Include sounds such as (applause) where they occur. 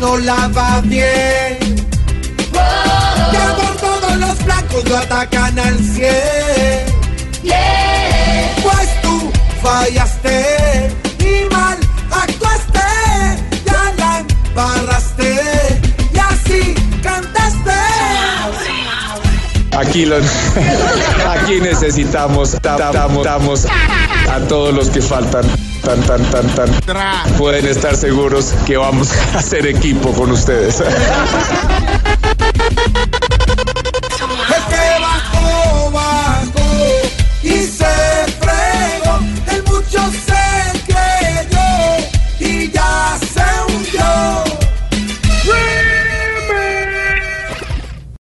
No la va bien. Ya por todos los blancos lo atacan al cien. Pues tú fallaste. Aquí, (laughs) aquí necesitamos a todos los que faltan. Tan, tan, tan, tan. Pueden estar seguros que vamos (laughs) a hacer equipo con ustedes. (laughs)